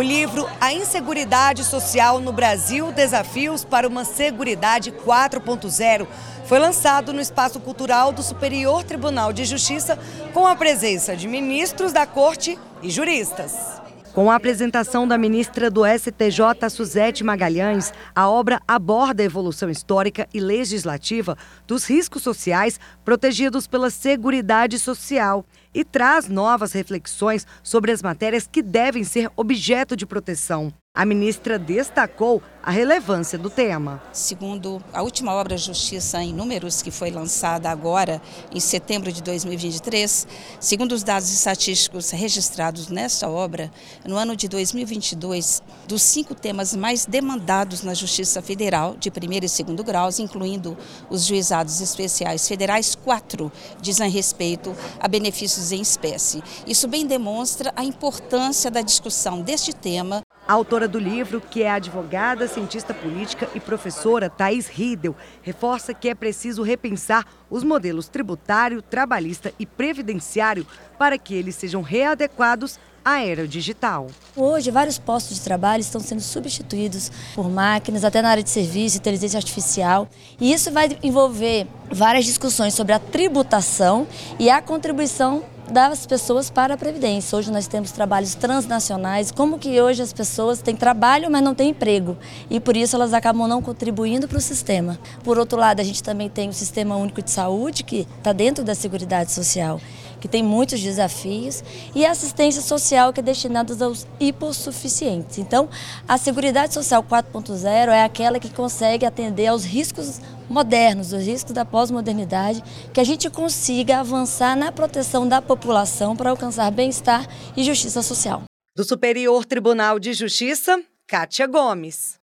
O livro A Inseguridade Social no Brasil: Desafios para uma Seguridade 4.0 foi lançado no Espaço Cultural do Superior Tribunal de Justiça com a presença de ministros da Corte e juristas. Com a apresentação da ministra do STJ, Suzete Magalhães, a obra aborda a evolução histórica e legislativa dos riscos sociais protegidos pela Seguridade Social e traz novas reflexões sobre as matérias que devem ser objeto de proteção. A ministra destacou a relevância do tema. Segundo a última obra Justiça em Números, que foi lançada agora em setembro de 2023, segundo os dados estatísticos registrados nesta obra, no ano de 2022, dos cinco temas mais demandados na Justiça Federal, de primeiro e segundo graus, incluindo os juizados especiais federais, quatro dizem respeito a benefícios em espécie. Isso bem demonstra a importância da discussão deste tema a autora do livro, que é advogada, cientista política e professora Thais Riedel, reforça que é preciso repensar os modelos tributário, trabalhista e previdenciário para que eles sejam readequados à era digital. Hoje, vários postos de trabalho estão sendo substituídos por máquinas, até na área de serviço, inteligência artificial, e isso vai envolver várias discussões sobre a tributação e a contribuição das pessoas para a Previdência. Hoje nós temos trabalhos transnacionais, como que hoje as pessoas têm trabalho, mas não têm emprego, e por isso elas acabam não contribuindo para o sistema. Por outro lado, a gente também tem o Sistema Único de Saúde, que está dentro da Seguridade Social, que tem muitos desafios, e a assistência social, que é destinada aos hipossuficientes. Então, a Seguridade Social 4.0 é aquela que consegue atender aos riscos modernos, os riscos da pós-modernidade, que a gente consiga avançar na proteção da população para alcançar bem-estar e justiça social. Do Superior Tribunal de Justiça, Kátia Gomes.